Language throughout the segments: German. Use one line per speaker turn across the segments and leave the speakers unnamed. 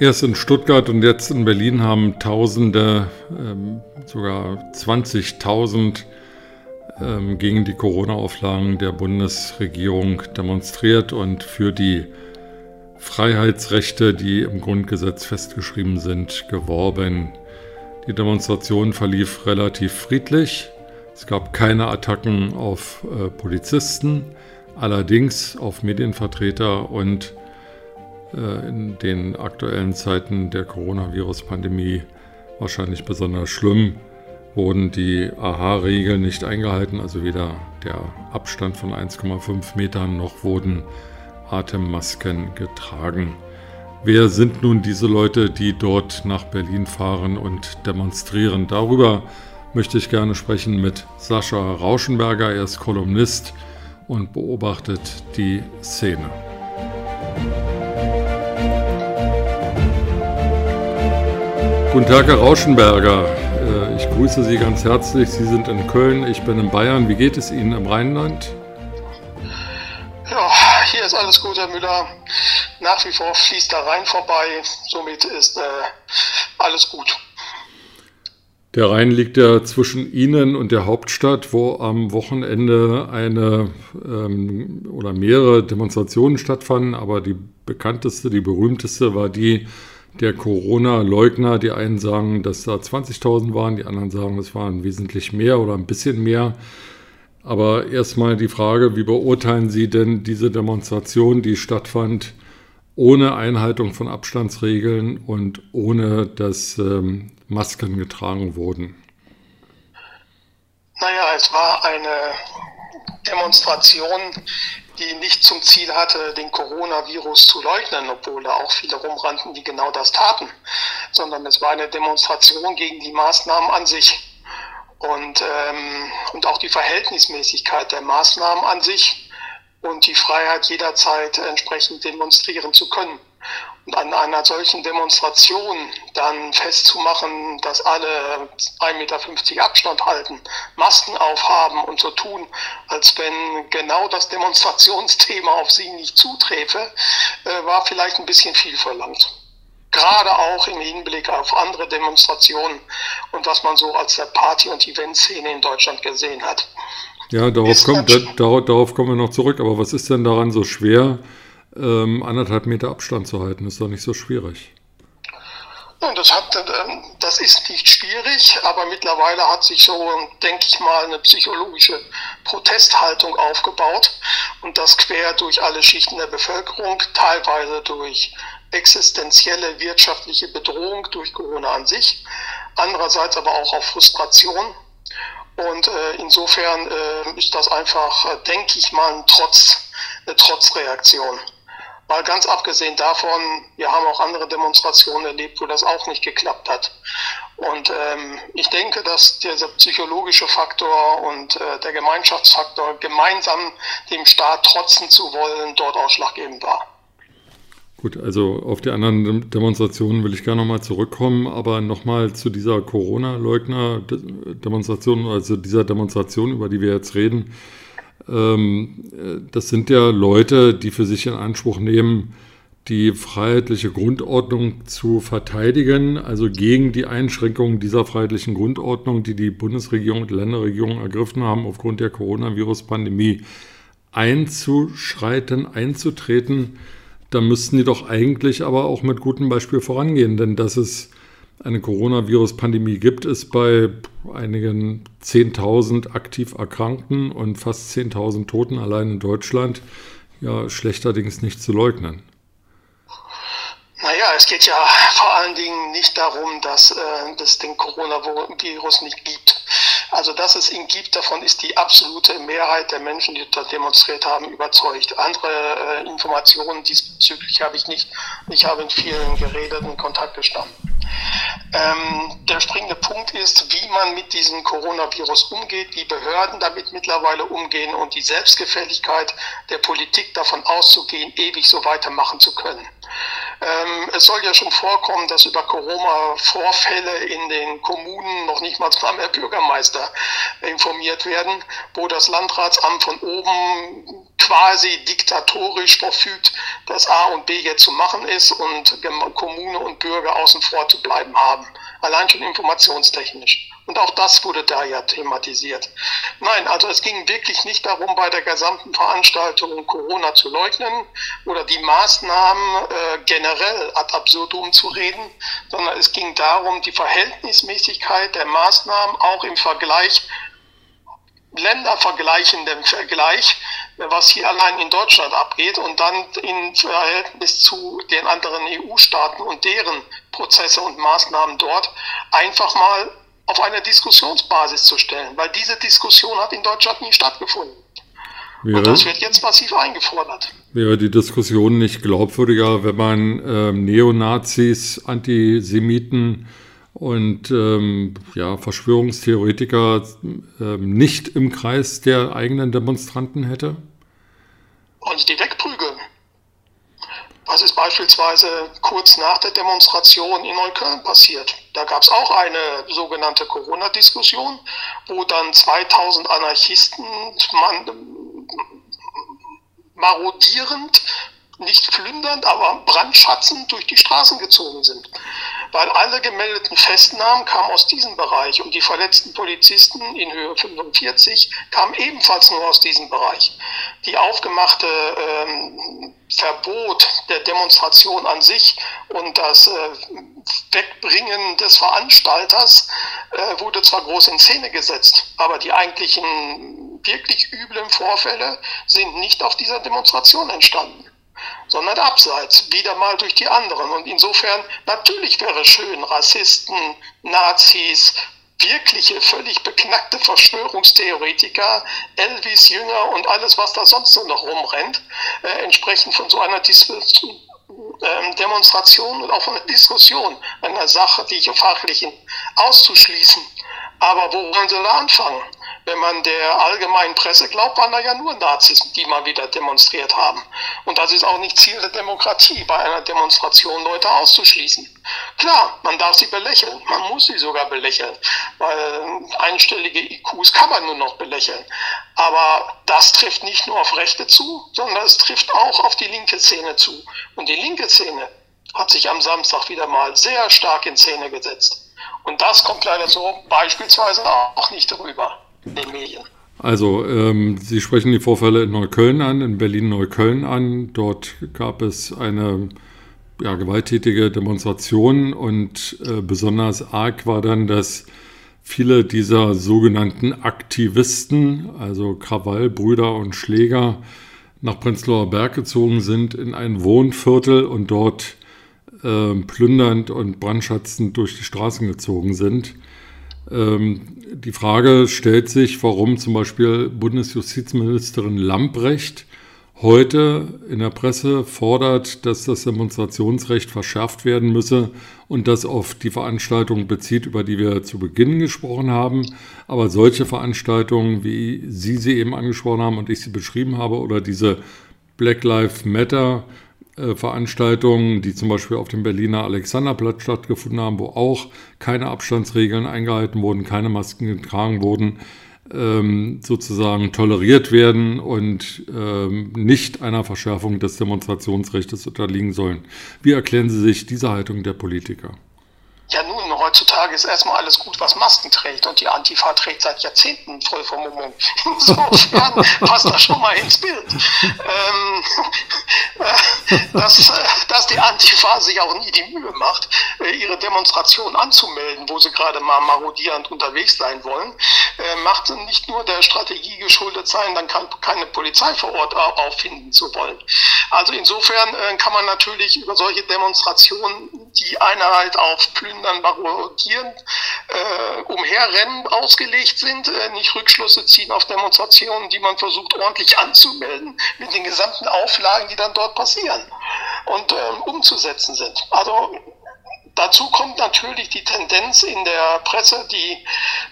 Erst in Stuttgart und jetzt in Berlin haben Tausende, ähm, sogar 20.000 ähm, gegen die Corona-Auflagen der Bundesregierung demonstriert und für die Freiheitsrechte, die im Grundgesetz festgeschrieben sind, geworben. Die Demonstration verlief relativ friedlich. Es gab keine Attacken auf äh, Polizisten, allerdings auf Medienvertreter und in den aktuellen Zeiten der Coronavirus-Pandemie wahrscheinlich besonders schlimm, wurden die AHA-Regeln nicht eingehalten, also weder der Abstand von 1,5 Metern noch wurden Atemmasken getragen. Wer sind nun diese Leute, die dort nach Berlin fahren und demonstrieren? Darüber möchte ich gerne sprechen mit Sascha Rauschenberger. Er ist Kolumnist und beobachtet die Szene. Guten Tag, Herr Rauschenberger. Äh, ich grüße Sie ganz herzlich. Sie sind in Köln, ich bin in Bayern. Wie geht es Ihnen im Rheinland?
Ja, hier ist alles gut, Herr Müller. Nach wie vor fließt der Rhein vorbei. Somit ist äh, alles gut.
Der Rhein liegt ja zwischen Ihnen und der Hauptstadt, wo am Wochenende eine ähm, oder mehrere Demonstrationen stattfanden. Aber die bekannteste, die berühmteste war die der Corona-Leugner. Die einen sagen, dass da 20.000 waren, die anderen sagen, es waren wesentlich mehr oder ein bisschen mehr. Aber erstmal die Frage, wie beurteilen Sie denn diese Demonstration, die stattfand ohne Einhaltung von Abstandsregeln und ohne dass ähm, Masken getragen wurden?
Naja, es war eine Demonstration, die nicht zum Ziel hatte, den Coronavirus zu leugnen, obwohl da auch viele rumrannten, die genau das taten, sondern es war eine Demonstration gegen die Maßnahmen an sich und, ähm, und auch die Verhältnismäßigkeit der Maßnahmen an sich und die Freiheit jederzeit entsprechend demonstrieren zu können. Und an einer solchen Demonstration dann festzumachen, dass alle 1,50 Meter Abstand halten, Masken aufhaben und so tun, als wenn genau das Demonstrationsthema auf sie nicht zuträfe, äh, war vielleicht ein bisschen viel verlangt. Gerade auch im Hinblick auf andere Demonstrationen und was man so als der Party- und Eventszene in Deutschland gesehen hat.
Ja, darauf, kommt, da, darauf, darauf kommen wir noch zurück. Aber was ist denn daran so schwer, ähm, anderthalb Meter Abstand zu halten, ist doch nicht so schwierig.
Das, hat, ähm, das ist nicht schwierig, aber mittlerweile hat sich so, denke ich mal, eine psychologische Protesthaltung aufgebaut und das quer durch alle Schichten der Bevölkerung, teilweise durch existenzielle wirtschaftliche Bedrohung durch Corona an sich, andererseits aber auch auf Frustration. Und äh, insofern äh, ist das einfach, äh, denke ich mal, ein Trotz, eine Trotzreaktion. Mal ganz abgesehen davon, wir haben auch andere Demonstrationen erlebt, wo das auch nicht geklappt hat. Und ähm, ich denke, dass dieser psychologische Faktor und äh, der Gemeinschaftsfaktor, gemeinsam dem Staat trotzen zu wollen, dort ausschlaggebend war.
Gut, also auf die anderen Demonstrationen will ich gerne nochmal zurückkommen, aber nochmal zu dieser Corona-Leugner-Demonstration, also dieser Demonstration, über die wir jetzt reden. Ähm, das sind ja Leute, die für sich in Anspruch nehmen, die freiheitliche Grundordnung zu verteidigen, also gegen die Einschränkungen dieser freiheitlichen Grundordnung, die die Bundesregierung und Länderregierungen ergriffen haben, aufgrund der Coronavirus-Pandemie einzuschreiten, einzutreten. Da müssten die doch eigentlich aber auch mit gutem Beispiel vorangehen, denn dass es eine Coronavirus-Pandemie gibt, ist bei einigen 10.000 aktiv Erkrankten und fast 10.000 Toten allein in Deutschland ja schlechterdings nicht zu leugnen.
Naja, es geht ja vor allen Dingen nicht darum, dass äh, es den Coronavirus nicht gibt. Also, dass es ihn gibt, davon ist die absolute Mehrheit der Menschen, die dort demonstriert haben, überzeugt. Andere äh, Informationen diesbezüglich habe ich nicht. Ich habe in vielen geredet und Kontakt gestanden. Ähm, der springende Punkt ist, wie man mit diesem Coronavirus umgeht, wie Behörden damit mittlerweile umgehen und die Selbstgefälligkeit der Politik davon auszugehen, ewig so weitermachen zu können. Ähm, es soll ja schon vorkommen, dass über Corona-Vorfälle in den Kommunen noch nicht mal mehr Bürgermeister informiert werden, wo das Landratsamt von oben quasi diktatorisch verfügt, dass A und B jetzt zu machen ist und Kommune und Bürger außen vor zu bleiben haben. Allein schon informationstechnisch. Und auch das wurde da ja thematisiert. Nein, also es ging wirklich nicht darum, bei der gesamten Veranstaltung Corona zu leugnen oder die Maßnahmen äh, generell ad absurdum zu reden, sondern es ging darum, die Verhältnismäßigkeit der Maßnahmen auch im Vergleich, ländervergleichendem Vergleich, was hier allein in Deutschland abgeht und dann in Verhältnis zu den anderen EU-Staaten und deren Prozesse und Maßnahmen dort einfach mal auf eine Diskussionsbasis zu stellen, weil diese Diskussion hat in Deutschland nie stattgefunden. Wäre, und das wird jetzt massiv eingefordert.
Wäre die Diskussion nicht glaubwürdiger, wenn man ähm, Neonazis, Antisemiten und ähm, ja, Verschwörungstheoretiker ähm, nicht im Kreis der eigenen Demonstranten hätte?
Und die wegprügeln. Was ist beispielsweise kurz nach der Demonstration in Neukölln passiert? Da gab es auch eine sogenannte Corona-Diskussion, wo dann 2000 Anarchisten marodierend, nicht plündernd, aber brandschatzend durch die Straßen gezogen sind weil alle gemeldeten Festnahmen kamen aus diesem Bereich und die verletzten Polizisten in Höhe 45 kamen ebenfalls nur aus diesem Bereich. Die aufgemachte ähm, Verbot der Demonstration an sich und das äh, Wegbringen des Veranstalters äh, wurde zwar groß in Szene gesetzt, aber die eigentlichen wirklich üblen Vorfälle sind nicht auf dieser Demonstration entstanden sondern abseits, wieder mal durch die anderen. Und insofern, natürlich wäre es schön, Rassisten, Nazis, wirkliche, völlig beknackte Verschwörungstheoretiker, Elvis Jünger und alles, was da sonst so noch rumrennt, äh, entsprechend von so einer Dis äh, Demonstration und auch von einer Diskussion, einer Sache, die ich fachlichen auszuschließen. Aber wo wollen sie da anfangen? Wenn man der allgemeinen Presse glaubt, waren da ja nur Nazis, die mal wieder demonstriert haben. Und das ist auch nicht Ziel der Demokratie, bei einer Demonstration Leute auszuschließen. Klar, man darf sie belächeln, man muss sie sogar belächeln, weil einstellige IQs kann man nur noch belächeln. Aber das trifft nicht nur auf Rechte zu, sondern es trifft auch auf die linke Szene zu. Und die linke Szene hat sich am Samstag wieder mal sehr stark in Szene gesetzt. Und das kommt leider so beispielsweise auch nicht rüber
Also, ähm, Sie sprechen die Vorfälle in Neukölln an, in Berlin-Neukölln an. Dort gab es eine ja, gewalttätige Demonstration und äh, besonders arg war dann, dass viele dieser sogenannten Aktivisten, also Krawallbrüder und Schläger, nach Prenzlauer Berg gezogen sind in ein Wohnviertel und dort äh, plündernd und brandschatzend durch die Straßen gezogen sind. Ähm, die Frage stellt sich, warum zum Beispiel Bundesjustizministerin Lamprecht heute in der Presse fordert, dass das Demonstrationsrecht verschärft werden müsse und das auf die Veranstaltungen bezieht, über die wir zu Beginn gesprochen haben. Aber solche Veranstaltungen, wie Sie sie eben angesprochen haben und ich sie beschrieben habe, oder diese Black Lives Matter Veranstaltungen, die zum Beispiel auf dem Berliner Alexanderplatz stattgefunden haben, wo auch keine Abstandsregeln eingehalten wurden, keine Masken getragen wurden, ähm, sozusagen toleriert werden und ähm, nicht einer Verschärfung des Demonstrationsrechts unterliegen sollen. Wie erklären Sie sich diese Haltung der Politiker?
Ja, nun, heutzutage ist erstmal alles gut, was Masken trägt. Und die Antifa trägt seit Jahrzehnten Vollvermummung. Insofern passt das schon mal ins Bild. Ähm, äh, dass, äh, dass die Antifa sich auch nie die Mühe macht, äh, ihre Demonstration anzumelden, wo sie gerade mal marodierend unterwegs sein wollen, äh, macht nicht nur der Strategie geschuldet sein, dann kann keine Polizei vor Ort auffinden zu wollen. Also insofern äh, kann man natürlich über solche Demonstrationen, die einer halt auf Plündern, Marodieren, äh, Umherrennen ausgelegt sind, äh, nicht Rückschlüsse ziehen auf Demonstrationen, die man versucht ordentlich anzumelden, mit den gesamten Auflagen, die dann dort passieren und ähm, umzusetzen sind. Also Dazu kommt natürlich die Tendenz in der Presse, die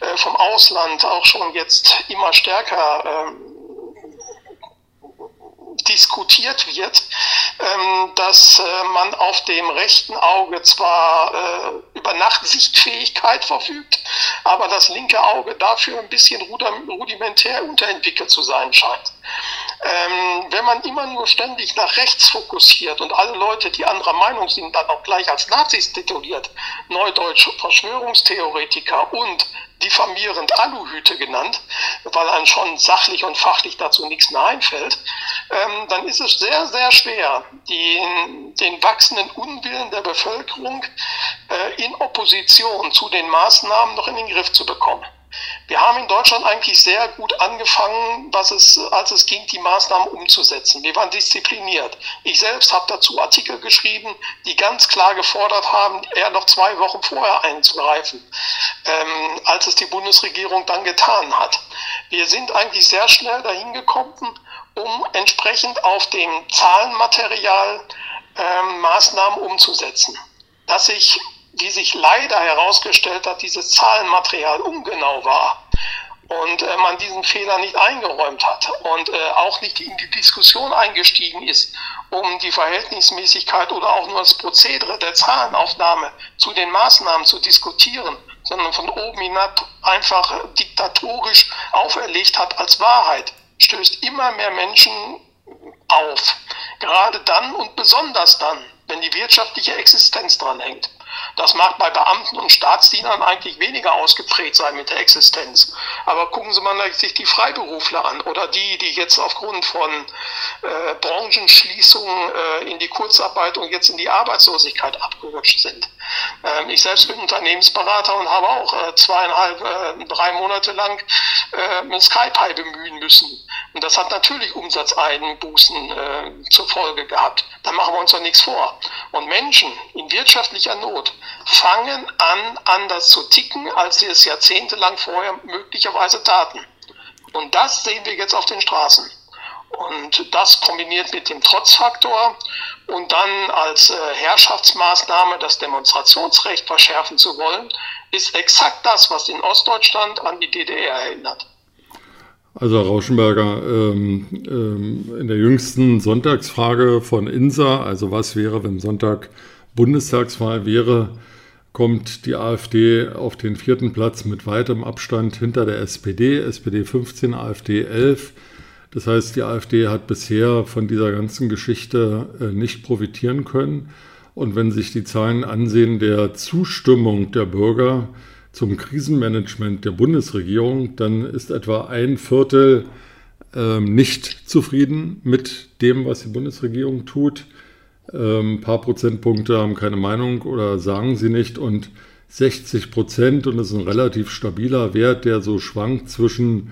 äh, vom Ausland auch schon jetzt immer stärker ähm, diskutiert wird, ähm, dass äh, man auf dem rechten Auge zwar äh, über Nachtsichtfähigkeit verfügt, aber das linke Auge dafür ein bisschen rudimentär unterentwickelt zu sein scheint. Ähm, wenn man immer nur ständig nach rechts fokussiert und alle Leute, die anderer Meinung sind, dann auch gleich als Nazis tituliert, Neudeutsch Verschwörungstheoretiker und diffamierend Aluhüte genannt, weil einem schon sachlich und fachlich dazu nichts mehr einfällt, ähm, dann ist es sehr, sehr schwer, die, den wachsenden Unwillen der Bevölkerung äh, in Opposition zu den Maßnahmen noch in den Griff zu bekommen. Haben in Deutschland eigentlich sehr gut angefangen, was es, als es ging, die Maßnahmen umzusetzen. Wir waren diszipliniert. Ich selbst habe dazu Artikel geschrieben, die ganz klar gefordert haben, eher noch zwei Wochen vorher einzugreifen, ähm, als es die Bundesregierung dann getan hat. Wir sind eigentlich sehr schnell dahin gekommen, um entsprechend auf dem Zahlenmaterial ähm, Maßnahmen umzusetzen. Dass sich wie sich leider herausgestellt hat, dieses Zahlenmaterial ungenau war und äh, man diesen Fehler nicht eingeräumt hat und äh, auch nicht in die Diskussion eingestiegen ist, um die Verhältnismäßigkeit oder auch nur das Prozedere der Zahlenaufnahme zu den Maßnahmen zu diskutieren, sondern von oben hinab einfach diktatorisch auferlegt hat als Wahrheit, stößt immer mehr Menschen auf. Gerade dann und besonders dann, wenn die wirtschaftliche Existenz dran hängt. Das mag bei Beamten und Staatsdienern eigentlich weniger ausgeprägt sein mit der Existenz. Aber gucken Sie mal sich die Freiberufler an oder die, die jetzt aufgrund von äh, Branchenschließungen äh, in die Kurzarbeit und jetzt in die Arbeitslosigkeit abgerutscht sind. Ähm, ich selbst bin Unternehmensberater und habe auch äh, zweieinhalb, äh, drei Monate lang äh, Skype bemühen müssen. Und das hat natürlich Umsatzeinbußen äh, zur Folge gehabt. Da machen wir uns doch nichts vor. Und Menschen in wirtschaftlicher Not fangen an, anders zu ticken, als sie es jahrzehntelang vorher möglicherweise taten. Und das sehen wir jetzt auf den Straßen. Und das kombiniert mit dem Trotzfaktor und dann als äh, Herrschaftsmaßnahme das Demonstrationsrecht verschärfen zu wollen, ist exakt das, was in Ostdeutschland an die DDR erinnert.
Also Herr Rauschenberger, ähm, ähm, in der jüngsten Sonntagsfrage von INSA, also was wäre, wenn Sonntag Bundestagswahl wäre, kommt die AfD auf den vierten Platz mit weitem Abstand hinter der SPD, SPD 15, AfD 11. Das heißt, die AfD hat bisher von dieser ganzen Geschichte äh, nicht profitieren können. Und wenn sich die Zahlen ansehen der Zustimmung der Bürger zum Krisenmanagement der Bundesregierung, dann ist etwa ein Viertel ähm, nicht zufrieden mit dem, was die Bundesregierung tut. Ähm, ein paar Prozentpunkte haben keine Meinung oder sagen sie nicht und 60 Prozent, und das ist ein relativ stabiler Wert, der so schwankt zwischen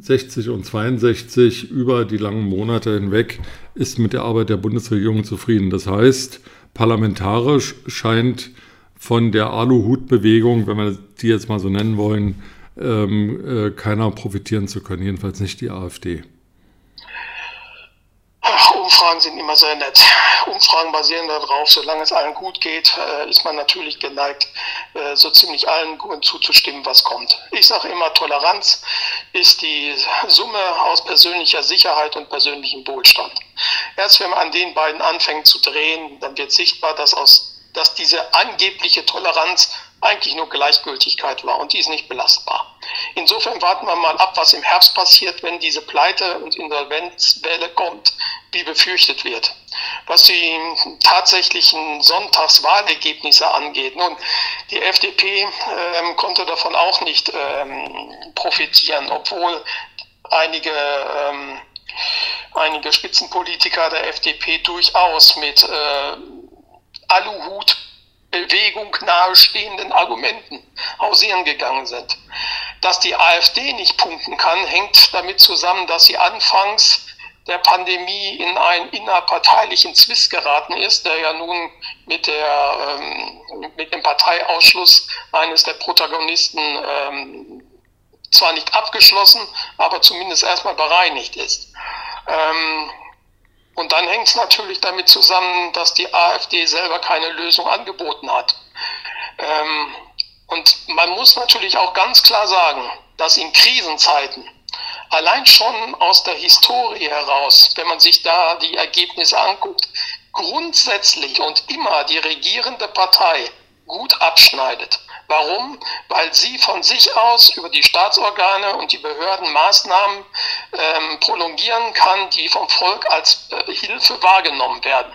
60 und 62 über die langen Monate hinweg, ist mit der Arbeit der Bundesregierung zufrieden. Das heißt, parlamentarisch scheint von der Aluhut-Bewegung, wenn wir die jetzt mal so nennen wollen, ähm, äh, keiner profitieren zu können, jedenfalls nicht die AfD.
Umfragen sind immer sehr nett. Umfragen basieren darauf, solange es allen gut geht, äh, ist man natürlich geneigt, äh, so ziemlich allen zuzustimmen, was kommt. Ich sage immer, Toleranz ist die Summe aus persönlicher Sicherheit und persönlichem Wohlstand. Erst wenn man an den beiden anfängt zu drehen, dann wird sichtbar, dass aus dass diese angebliche Toleranz eigentlich nur Gleichgültigkeit war und die ist nicht belastbar. Insofern warten wir mal ab, was im Herbst passiert, wenn diese Pleite- und Insolvenzwelle kommt, wie befürchtet wird. Was die tatsächlichen Sonntagswahlergebnisse angeht, nun, die FDP ähm, konnte davon auch nicht ähm, profitieren, obwohl einige ähm, einige Spitzenpolitiker der FDP durchaus mit äh, Aluhut-Bewegung nahestehenden Argumenten hausieren gegangen sind. Dass die AfD nicht punkten kann, hängt damit zusammen, dass sie anfangs der Pandemie in einen innerparteilichen Zwist geraten ist, der ja nun mit, der, ähm, mit dem Parteiausschluss eines der Protagonisten ähm, zwar nicht abgeschlossen, aber zumindest erstmal bereinigt ist. Ähm, und dann hängt es natürlich damit zusammen, dass die AfD selber keine Lösung angeboten hat. Ähm, und man muss natürlich auch ganz klar sagen, dass in Krisenzeiten allein schon aus der Historie heraus, wenn man sich da die Ergebnisse anguckt, grundsätzlich und immer die regierende Partei gut abschneidet. Warum? Weil sie von sich aus über die Staatsorgane und die Behörden Maßnahmen ähm, prolongieren kann, die vom Volk als äh, Hilfe wahrgenommen werden.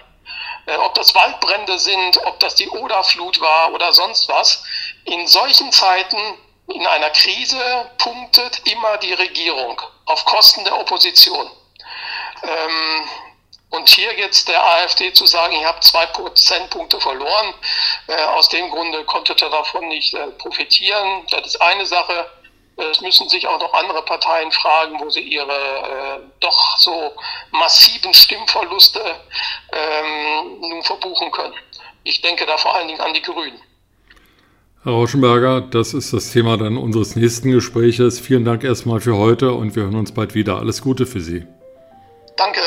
Äh, ob das Waldbrände sind, ob das die Oderflut war oder sonst was. In solchen Zeiten, in einer Krise, punktet immer die Regierung auf Kosten der Opposition. Ähm, und hier jetzt der AfD zu sagen, ihr habt zwei Prozentpunkte verloren, äh, aus dem Grunde konntet ihr davon nicht äh, profitieren. Das ist eine Sache. Es müssen sich auch noch andere Parteien fragen, wo sie ihre äh, doch so massiven Stimmverluste ähm, nun verbuchen können. Ich denke da vor allen Dingen an die Grünen.
Herr Rauschenberger, das ist das Thema dann unseres nächsten Gespräches. Vielen Dank erstmal für heute und wir hören uns bald wieder. Alles Gute für Sie.
Danke.